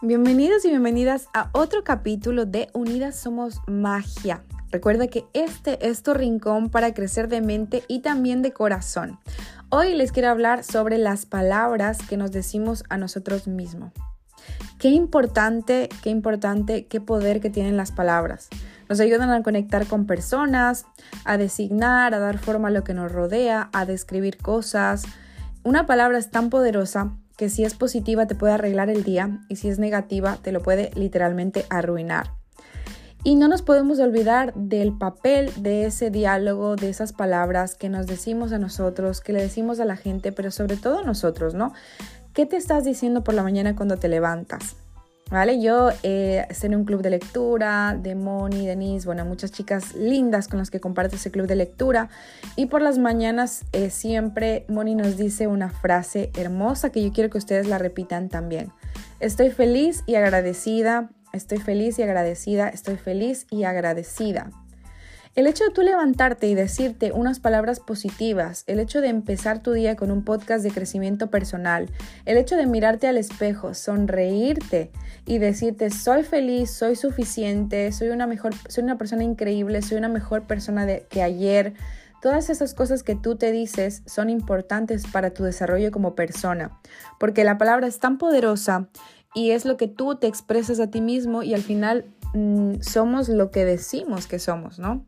Bienvenidos y bienvenidas a otro capítulo de Unidas Somos Magia. Recuerda que este es tu rincón para crecer de mente y también de corazón. Hoy les quiero hablar sobre las palabras que nos decimos a nosotros mismos. Qué importante, qué importante, qué poder que tienen las palabras. Nos ayudan a conectar con personas, a designar, a dar forma a lo que nos rodea, a describir cosas. Una palabra es tan poderosa que si es positiva te puede arreglar el día y si es negativa te lo puede literalmente arruinar. Y no nos podemos olvidar del papel de ese diálogo, de esas palabras que nos decimos a nosotros, que le decimos a la gente, pero sobre todo a nosotros, ¿no? ¿Qué te estás diciendo por la mañana cuando te levantas? ¿Vale? Yo eh, en un club de lectura de Moni, Denise, bueno, muchas chicas lindas con las que comparto ese club de lectura. Y por las mañanas eh, siempre Moni nos dice una frase hermosa que yo quiero que ustedes la repitan también. Estoy feliz y agradecida, estoy feliz y agradecida, estoy feliz y agradecida. El hecho de tú levantarte y decirte unas palabras positivas, el hecho de empezar tu día con un podcast de crecimiento personal, el hecho de mirarte al espejo, sonreírte y decirte soy feliz, soy suficiente, soy una mejor, soy una persona increíble, soy una mejor persona de, que ayer. Todas esas cosas que tú te dices son importantes para tu desarrollo como persona, porque la palabra es tan poderosa y es lo que tú te expresas a ti mismo y al final Mm, somos lo que decimos que somos, ¿no?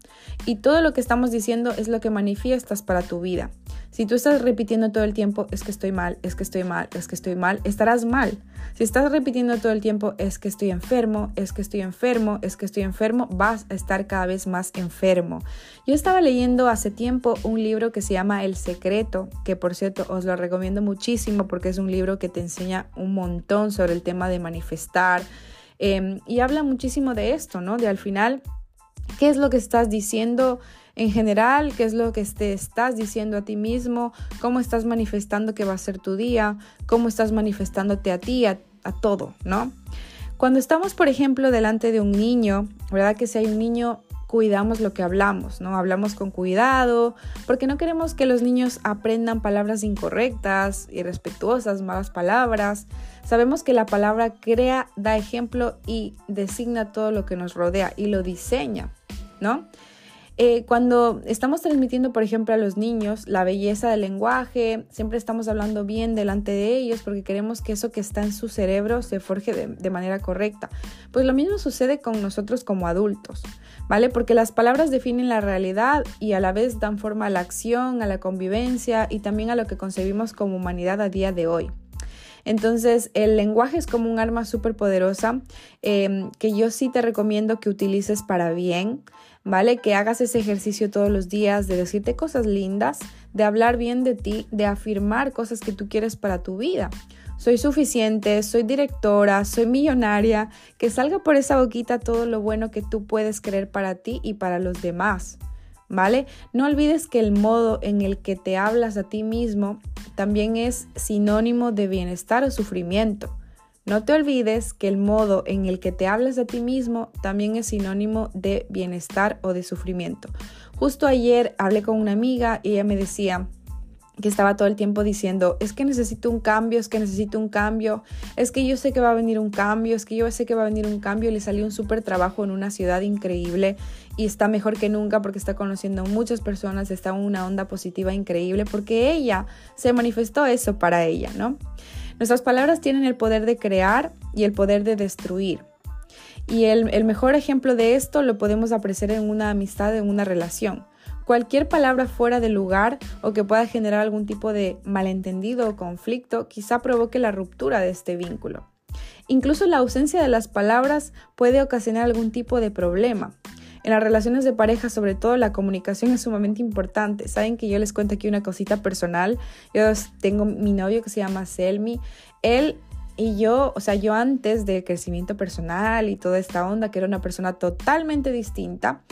Y todo lo que estamos diciendo es lo que manifiestas para tu vida. Si tú estás repitiendo todo el tiempo, es que estoy mal, es que estoy mal, es que estoy mal, estarás mal. Si estás repitiendo todo el tiempo, es que estoy enfermo, es que estoy enfermo, es que estoy enfermo, vas a estar cada vez más enfermo. Yo estaba leyendo hace tiempo un libro que se llama El Secreto, que por cierto os lo recomiendo muchísimo porque es un libro que te enseña un montón sobre el tema de manifestar Em, y habla muchísimo de esto, ¿no? De al final, ¿qué es lo que estás diciendo en general? ¿Qué es lo que te estás diciendo a ti mismo? ¿Cómo estás manifestando que va a ser tu día? ¿Cómo estás manifestándote a ti, a, a todo, ¿no? Cuando estamos, por ejemplo, delante de un niño, ¿verdad? Que si hay un niño cuidamos lo que hablamos, ¿no? Hablamos con cuidado, porque no queremos que los niños aprendan palabras incorrectas, irrespetuosas, malas palabras. Sabemos que la palabra crea, da ejemplo y designa todo lo que nos rodea y lo diseña, ¿no? Eh, cuando estamos transmitiendo, por ejemplo, a los niños la belleza del lenguaje, siempre estamos hablando bien delante de ellos porque queremos que eso que está en su cerebro se forje de, manera correcta. Pues lo mismo sucede con nosotros como adultos, ¿vale? Porque las palabras definen la realidad y a la vez dan forma a la acción, a la convivencia y también a lo que concebimos como humanidad a día de hoy. Entonces, el lenguaje es como un arma súper poderosa em, que yo sí te recomiendo que utilices para bien, ¿vale? Que hagas ese ejercicio todos los días de decirte cosas lindas, de hablar bien de ti, de afirmar cosas que tú quieres para tu vida. Soy suficiente, soy directora, soy millonaria, que salga por esa boquita todo lo bueno que tú puedes creer para ti y para los demás. ¿Vale? No olvides que el modo en el que te hablas a ti mismo también es sinónimo de bienestar o sufrimiento. No te olvides que el modo en el que te hablas a ti mismo también es sinónimo de bienestar o de sufrimiento. Justo ayer hablé con una amiga y ella me decía, que estaba todo el tiempo diciendo, es que necesito un cambio, es que necesito un cambio, es que yo sé que va a venir un cambio, es que yo sé que va a venir un cambio, y le salió un súper trabajo en una ciudad increíble y está mejor que nunca porque está conociendo a muchas personas, está en una onda positiva increíble porque ella se manifestó eso para ella, ¿no? Nuestras palabras tienen el poder de crear y el poder de destruir. Y el, mejor ejemplo de esto lo podemos apreciar en una amistad, en una relación. Cualquier palabra fuera de lugar o que pueda generar algún tipo de malentendido o conflicto quizá provoque la ruptura de este vínculo. Incluso la ausencia de las palabras puede ocasionar algún tipo de problema. En las relaciones de pareja, sobre todo, la comunicación es sumamente importante. Saben que yo les cuento aquí una cosita personal. Yo tengo mi novio que se llama Selmi. Él y yo, o sea, yo antes del crecimiento personal y toda esta onda, que era una persona totalmente distinta,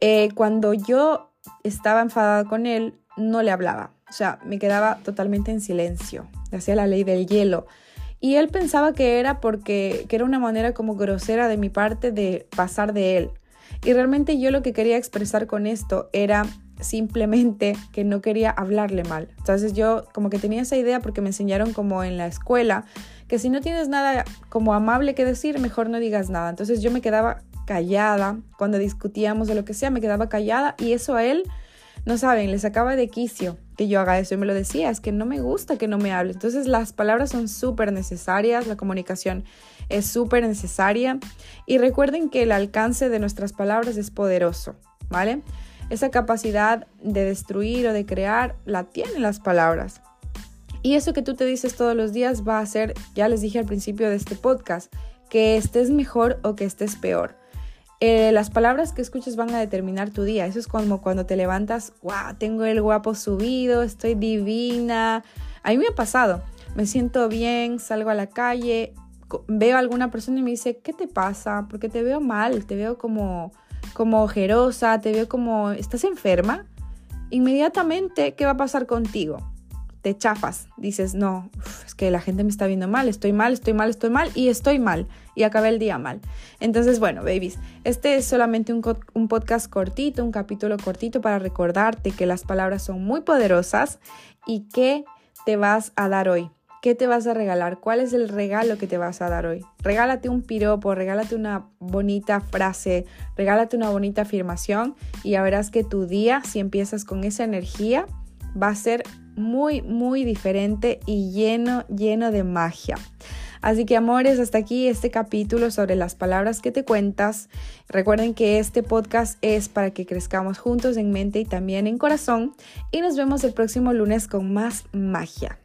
eh, cuando yo estaba enfadada con él, no le hablaba. O sea, me quedaba totalmente en silencio. Hacía la ley del hielo. Y él pensaba que era porque que era una manera como grosera de mi parte de pasar de él. Y realmente yo lo que quería expresar con esto era simplemente que no quería hablarle mal. Entonces yo como que tenía esa idea porque me enseñaron como en la escuela que si no tienes nada como amable que decir, mejor no digas nada. Entonces yo me quedaba callada cuando discutíamos de lo que sea, me quedaba callada y eso a él, no saben, le sacaba de quicio que yo haga eso y me lo decía, es que no me gusta que no me hables. Entonces las palabras son súper necesarias, la comunicación es súper necesaria y recuerden que el alcance de nuestras palabras es poderoso, ¿vale? Esa capacidad de destruir o de crear la tienen las palabras. Y eso que tú te dices todos los días va a ser, ya les dije al principio de este podcast, que estés mejor o que estés peor. Eh, las palabras que escuches van a determinar tu día. Eso es como cuando te levantas, wow, tengo el guapo subido, estoy divina. A mí me ha pasado, me siento bien, salgo a la calle, veo a alguna persona y me dice, ¿qué te pasa? Porque te veo mal, te veo como, como ojerosa, te veo como, ¿estás enferma? Inmediatamente, ¿qué va a pasar contigo? te chafas, dices, no, es que la gente me está viendo mal, estoy mal, estoy mal, estoy mal y estoy mal y acabé el día mal. Entonces, bueno, babies, este es solamente un, un podcast cortito, un capítulo cortito para recordarte que las palabras son muy poderosas y qué te vas a dar hoy. ¿Qué te vas a regalar? ¿Cuál es el regalo que te vas a dar hoy? Regálate un piropo, regálate una bonita frase, regálate una bonita afirmación y ya verás que tu día, si empiezas con esa energía, va a ser muy, muy diferente y lleno, lleno de magia. Así que amores, hasta aquí este capítulo sobre las palabras que te cuentas. Recuerden que este podcast es para que crezcamos juntos en mente y también en corazón. Y nos vemos el próximo lunes con más magia.